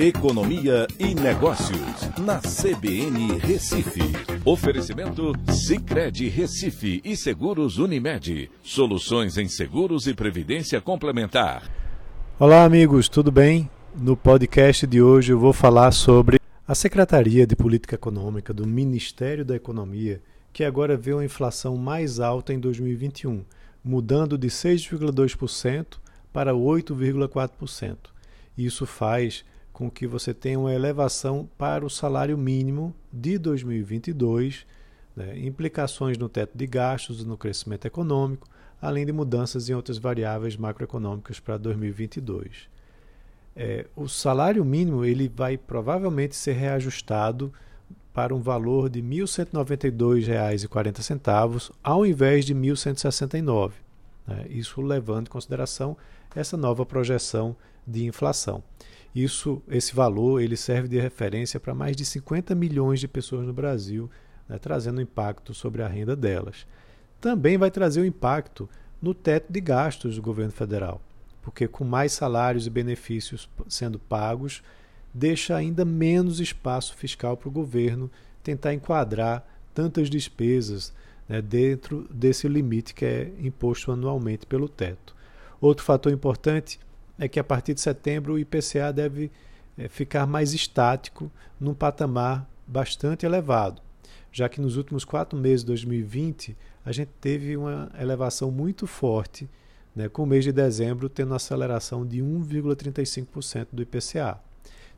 Economia e Negócios, na CBN Recife. Oferecimento Cicred Recife e Seguros Unimed. Soluções em seguros e previdência complementar. Olá, amigos, tudo bem? No podcast de hoje eu vou falar sobre a Secretaria de Política Econômica do Ministério da Economia, que agora vê uma inflação mais alta em 2021, mudando de 6,2% para 8,4%. Isso faz com que você tenha uma elevação para o salário mínimo de 2022, né, implicações no teto de gastos e no crescimento econômico, além de mudanças em outras variáveis macroeconômicas para 2022. É, o salário mínimo ele vai provavelmente ser reajustado para um valor de R$ 1.192,40 ao invés de R$ 1.169. Né, isso levando em consideração essa nova projeção de inflação. Isso, esse valor ele serve de referência para mais de 50 milhões de pessoas no Brasil, né, trazendo impacto sobre a renda delas. Também vai trazer um impacto no teto de gastos do governo federal, porque com mais salários e benefícios sendo pagos, deixa ainda menos espaço fiscal para o governo tentar enquadrar tantas despesas né, dentro desse limite que é imposto anualmente pelo teto. Outro fator importante é que a partir de setembro o IPCA deve é, ficar mais estático num patamar bastante elevado, já que nos últimos quatro meses de 2020 a gente teve uma elevação muito forte, né, com o mês de dezembro tendo uma aceleração de 1,35% do IPCA.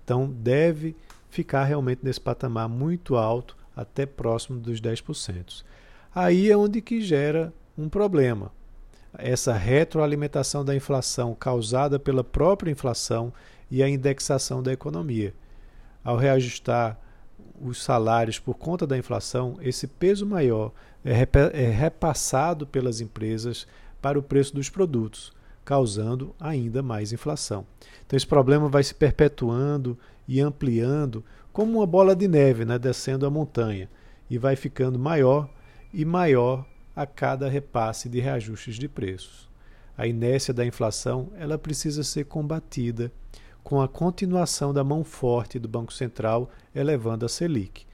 Então deve ficar realmente nesse patamar muito alto, até próximo dos 10%. Aí é onde que gera um problema, essa retroalimentação da inflação causada pela própria inflação e a indexação da economia. Ao reajustar os salários por conta da inflação, esse peso maior é, é repassado pelas empresas para o preço dos produtos, causando ainda mais inflação. Então, esse problema vai se perpetuando e ampliando como uma bola de neve né, descendo a montanha e vai ficando maior e maior a cada repasse de reajustes de preços. A inércia da inflação ela precisa ser combatida com a continuação da mão forte do Banco Central elevando a Selic.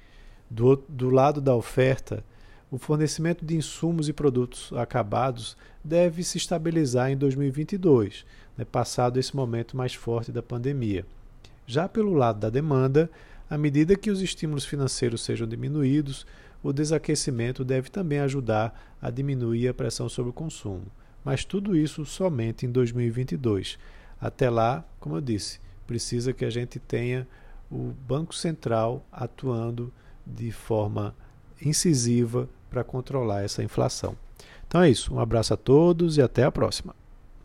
Do, do lado da oferta, o fornecimento de insumos e produtos acabados deve se estabilizar em 2022, né, passado esse momento mais forte da pandemia. Já pelo lado da demanda, à medida que os estímulos financeiros sejam diminuídos, o desaquecimento deve também ajudar a diminuir a pressão sobre o consumo. Mas tudo isso somente em 2022. Até lá, como eu disse, precisa que a gente tenha o Banco Central atuando de forma incisiva para controlar essa inflação. Então é isso. Um abraço a todos e até a próxima.